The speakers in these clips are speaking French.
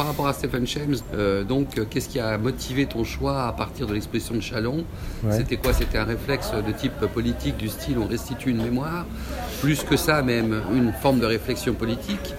par rapport à Stephen James, euh, donc euh, qu'est-ce qui a motivé ton choix à partir de l'exposition de Chalon? C'était quoi? C'était un réflexe de type politique du style on restitue une mémoire Plus que ça même, une forme de réflexion politique?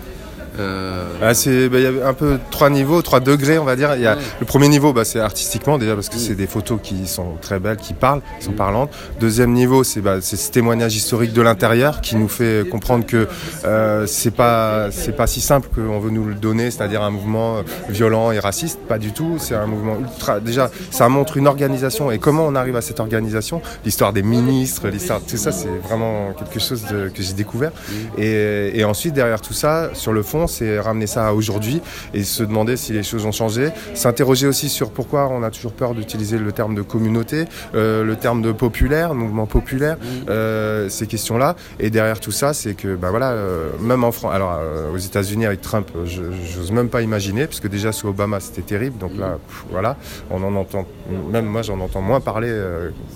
Euh, ah, bah, il y a un peu trois niveaux, trois degrés, on va dire. Il y a, Le premier niveau, bah, c'est artistiquement déjà parce que c'est des photos qui sont très belles, qui parlent, qui sont parlantes. Deuxième niveau, c'est bah, ce témoignage historique de l'intérieur qui nous fait comprendre que euh, c'est pas c'est pas si simple qu'on veut nous le donner, c'est-à-dire un mouvement euh, violent et raciste. Pas du tout. C'est un mouvement ultra. Déjà, ça montre une organisation et comment on arrive à cette organisation? L'histoire des ministres, l'histoire, tout ça, c'est vraiment quelque chose que j'ai découvert. Et, et ensuite, derrière tout ça, sur le fond c'est ramener ça à aujourd'hui et se demander si les choses ont changé. S'interroger aussi sur pourquoi on a toujours peur d'utiliser le terme de communauté, euh, le terme de populaire, mouvement populaire, euh, ces questions-là. Et derrière tout ça, c'est que, bah voilà, euh, même en France, alors aux États-Unis avec Trump, j'ose même pas imaginer, parce que déjà sous Obama c'était terrible, donc là, voilà, on en entend, même moi j'en entends moins parler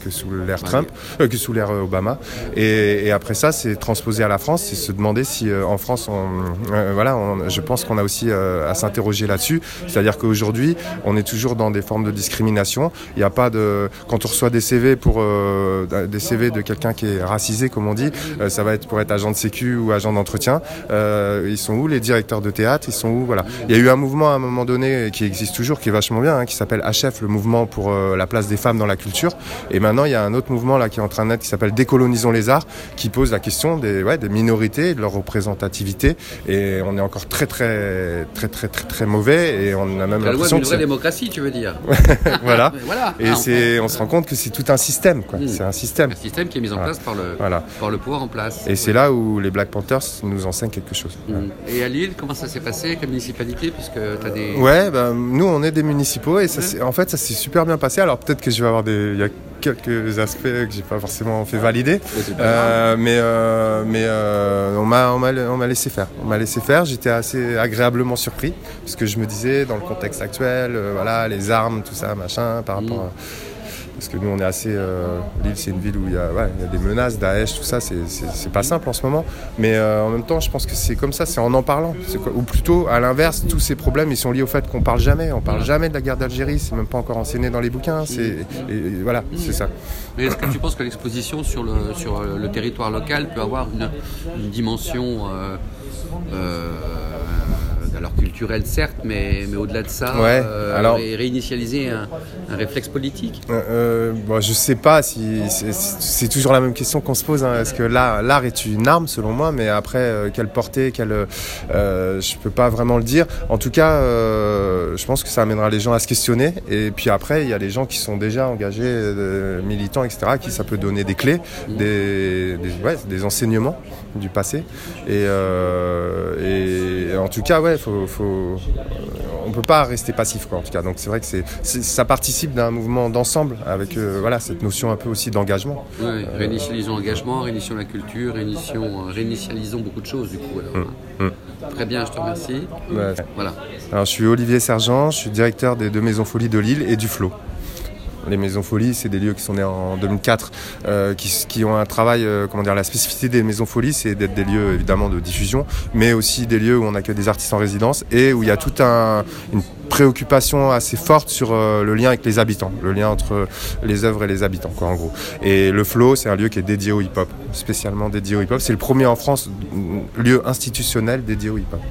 que sous l'ère Trump, que sous l'ère Obama. Et, et, après ça, c'est transposer à la France, c'est se demander si en France, on, voilà, je pense qu'on a aussi euh, à s'interroger là-dessus. C'est-à-dire qu'aujourd'hui, on est toujours dans des formes de discrimination. Il n'y a pas de. Quand on reçoit des CV pour euh, des CV de quelqu'un qui est racisé, comme on dit, euh, ça va être pour être agent de sécu ou agent d'entretien. ils sont où les directeurs de théâtre? Ils sont où? Voilà. Il y a eu un mouvement à un moment donné qui existe toujours, qui est vachement bien, hein, qui s'appelle HF, le mouvement pour la place des femmes dans la culture. Et maintenant, il y a un autre mouvement là qui est en train de naître qui s'appelle Décolonisons les arts, qui pose la question des, ouais, des minorités, de leur représentativité. Et on est encore très très très très très très mauvais et on a même l'impression que vraie démocratie, tu veux dire Voilà. Et ah, c'est, on se rend compte que c'est tout un système, quoi. Hmm. C'est un système. Un système qui est mis en place par le par le pouvoir en place. Et c'est là où les Black Panthers nous enseignent quelque chose. Hmm. Et à Lille, comment ça s'est passé avec la municipalité, puisque tu as des Ouais, ben, nous on est des municipaux et ça, en fait ça s'est super bien passé. Alors peut-être que je vais avoir des quelques aspects que j'ai pas forcément fait valider. Euh, mais euh, mais euh, on m'a on m'a laissé faire. On m'a laissé faire. J'étais assez agréablement surpris parce que je me disais dans le contexte actuel, voilà, les armes, tout ça, machin, par rapport. À, parce que nous, on est assez. Euh, Lille, c'est une ville où il y, a, des menaces, Daesh, tout ça, c'est pas simple en ce moment. Mais euh, en même temps, je pense que c'est comme ça, c'est en en parlant. Ou plutôt, à l'inverse, tous ces problèmes, ils sont liés au fait qu'on parle jamais. On parle jamais de la guerre d'Algérie, c'est même pas encore enseigné dans les bouquins. Voilà, c'est ça. Mais est-ce que tu penses que l'exposition sur le, territoire local peut avoir une, dimension. Euh, alors culturel certes, mais, mais au-delà de ça, euh, alors, réinitialiser un, réflexe politique euh, euh, bon, Je sais pas si c'est toujours la même question qu'on se pose. Hein. Est-ce que l'art est une arme selon moi, mais après quelle portée, quelle, je peux pas vraiment le dire. En tout cas, je pense que ça amènera les gens à se questionner. Et puis après, il y a les gens qui sont déjà engagés, militants, etc., qui ça peut donner des clés, des, des, enseignements du passé. Et, et en tout cas, ouais, faut, faut, on peut pas rester passif, quoi, en tout cas. Donc c'est vrai que c'est, ça participe d'un mouvement d'ensemble avec euh, voilà, cette notion un peu aussi d'engagement. Réinitialisons l'engagement, réinitialisons la culture, réinitialisons, réinitialisons beaucoup de choses, du coup. Alors, hum, hum. Très bien, je te remercie. Voilà. Alors, je suis Olivier Sergent, je suis directeur des deux maisons Folies de Lille et du Flot. Les maisons folies, c'est des lieux qui sont nés en 2004, euh, qui, ont un travail, euh, comment dire, la spécificité des maisons folies, c'est d'être des lieux évidemment de diffusion, mais aussi des lieux où on accueille des artistes en résidence et où il y a toute un, une préoccupation assez forte sur euh, le lien avec les habitants, le lien entre les œuvres et les habitants, quoi, en gros. Et le Flow, c'est un lieu qui est dédié au hip-hop, spécialement dédié au hip-hop. C'est le premier en France lieu institutionnel dédié au hip-hop.